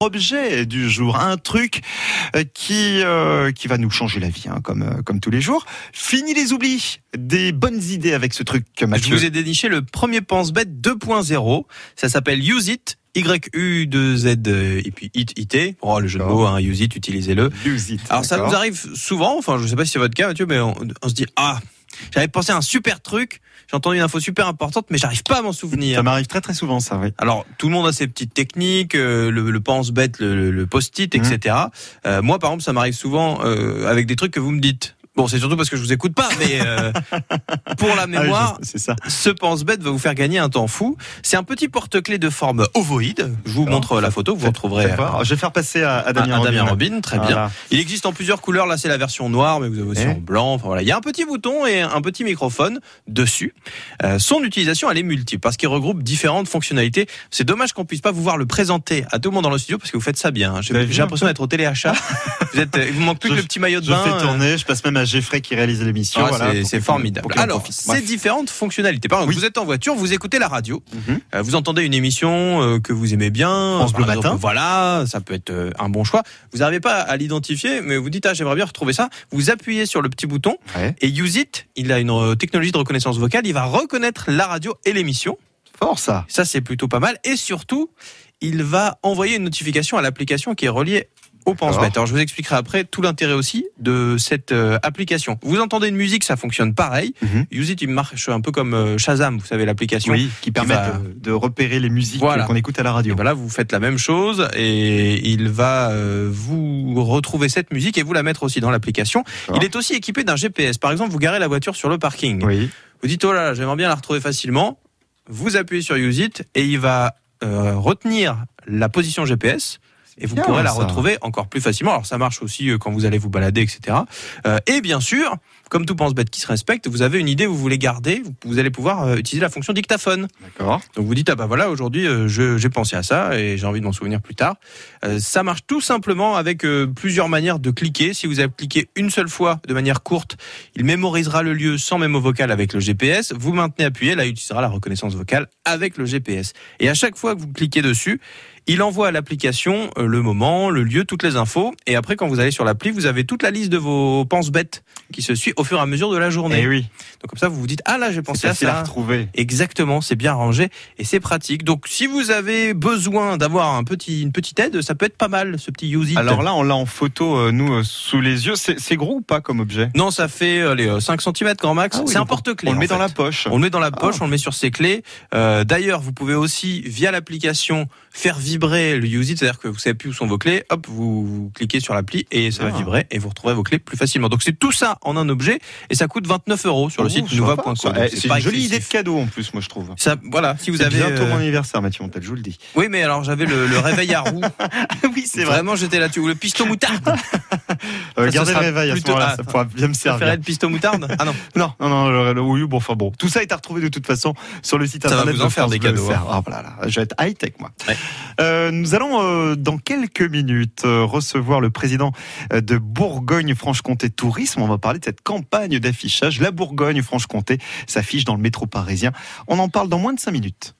objet du jour, un truc euh, qui euh, qui va nous changer la vie, hein, comme euh, comme tous les jours. Fini les oublis, des bonnes idées avec ce truc, Je Mathieu. vous ai déniché le premier pense-bête 2.0. Ça s'appelle Use It. Y-U-2-Z euh, et puis It, IT. Oh, le jeu de mots, hein, use it, utilisez-le. Use it, Alors ça nous arrive souvent, enfin je sais pas si c'est votre cas Mathieu, mais on, on se dit, ah, j'avais pensé à un super truc, j'ai entendu une info super importante, mais j'arrive pas à m'en souvenir. Ça m'arrive très très souvent, ça, oui. Alors, tout le monde a ses petites techniques, euh, le, le pense-bête, le, le- le post-it, Mhm. etc. Euh, moi, par exemple, ça m'arrive souvent euh, avec des trucs que vous me dites. Bon, c'est surtout parce que je vous écoute pas, mais euh, pour la Ah oui, mémoire, je- c'est ça. ce pense-bête va vous faire gagner un temps fou. C'est un petit porte-clés de forme ovoïde. Je vous montre la photo, vous retrouverez voir. Je vais faire passer à, Damien à Damien Robin. Robin, très bien. Il existe en plusieurs couleurs. Là, c'est la version noire, mais vous avez aussi Eh. en blanc. Enfin voilà, il y a un petit bouton et un petit microphone dessus. Euh, son utilisation, elle est multiple parce qu'il regroupe différentes fonctionnalités. C'est dommage qu'on puisse pas vous voir le présenter à tout le monde dans le studio parce que vous faites ça bien. hein. J'ai l'impression d'être au téléachat. vous êtes, il vous manque plus Je- que le petit maillot de Je bain. fais euh, tourner, je passe même à Geoffrey qui réalise l'émission. ah, voilà, c'est- formidable. Alors, ces différentes fonctionnalités. Par exemple, Oui. vous êtes en voiture, vous écoutez la radio, Mhm. euh, vous entendez une émission euh, que vous aimez bien. France Bleu Matin. Voilà, ça peut être euh, un bon choix. Vous n'arrivez pas à l'identifier, mais vous dites ah j'aimerais bien retrouver ça. Vous appuyez sur le petit bouton Ouais. et Use It, il a une technologie de reconnaissance vocale. Il va reconnaître la radio et l'émission. Fort ça. Ça c'est plutôt pas mal. Et surtout, il va envoyer une notification à l'application qui est reliée au pense-bête. Alors je vous expliquerai après tout l'intérêt aussi de cette euh, application. Vous entendez une musique, ça fonctionne pareil. Mhm. Use It, il marche un peu comme euh, Shazam, vous savez l'application. Oui, qui permettent va- de, de repérer les musiques Voilà. qu'on écoute à la radio. Et ben là, vous faites la même chose et il va euh, vous retrouver cette musique et vous la mettre aussi dans l'application. Il est aussi équipé d'un GPS. Par exemple, vous garez la voiture sur le parking. Oui. Vous dites oh là, là, j'aimerais bien la retrouver facilement. Vous appuyez sur Use It et il va retenir la position GPS. Et vous bien, pourrez la ça. retrouver encore plus facilement. Alors ça marche aussi euh, quand vous allez vous balader, etc. Euh, et bien sûr, comme tout pense bête qui se respecte, vous avez une idée, vous voulez garder, vous, vous allez pouvoir euh, utiliser la fonction dictaphone. D'accord. Donc vous dites ah bah voilà aujourd'hui euh, j'ai pensé à ça et j'ai envie de m'en souvenir plus tard. Euh, ça marche tout simplement avec euh, plusieurs manières de cliquer. Si vous avez cliqué une seule fois de manière courte, il mémorisera le lieu sans mémo vocal avec le GPS. Vous maintenez appuyé, là il utilisera la reconnaissance vocale avec le GPS. Et à chaque fois que vous cliquez dessus, il envoie à l'application le moment, le lieu, toutes les infos. Et après, quand vous allez sur l'appli, vous avez toute la liste de vos penses bêtes qui se suit au fur et à mesure de la journée. Eh oui, Donc comme ça, vous vous dites ah là j'ai pensé à à ça. retrouver. Exactement, c'est bien rangé et c'est pratique. Donc, si vous avez besoin d'avoir un petit, une petite aide, ça peut être pas mal ce petit use it. Alors là, on l'a en photo, euh, nous, euh, sous les yeux. C'est gros ou pas comme objet? Non, ça fait euh, 5 cm grand max. Ah oui, c'est un porte-clés. On le met dans la poche. On le met dans la poche, Ah. on le met sur ses clés. Euh, D'ailleurs, vous pouvez aussi, via l'application, faire vibrer le use it, c'est-à-dire que vous savez plus où sont vos clés. Hop, vous, vous cliquez sur l'appli et ça va Ah. vibrer et vous retrouverez vos clés plus facilement. Donc c'est tout ça en un objet et ça coûte 29 euros sur le Oh, site nouva.com. Eh, C'est une jolie idée de cadeau en plus, moi je trouve. Ça, voilà, si vous C'est avez. bientôt euh, mon anniversaire, Mathieu Montel, je vous le dis. Oui, mais alors j'avais le, le réveil à roue. oui, c'est Vraiment, j'étais là-dessus. Ou le piston moutarde. Euh, gardez le réveil à ce moment-là, ah, ça pourra bien me Ça servir. le piston moutarde Ah non. Non, non, non, le, oui, bon, enfin bon. Tout ça est à retrouver de toute façon sur le site Ça va internet vous en faire des cadeaux. Ah, voilà, là, je vais être high-tech, moi. Ouais. Euh, nous allons, dans quelques minutes, recevoir le président de Bourgogne-Franche-Comté Tourisme. On va parler de cette campagne d'affichage. La Bourgogne-Franche-Comté s'affiche dans le métro parisien. On en parle dans moins de cinq minutes.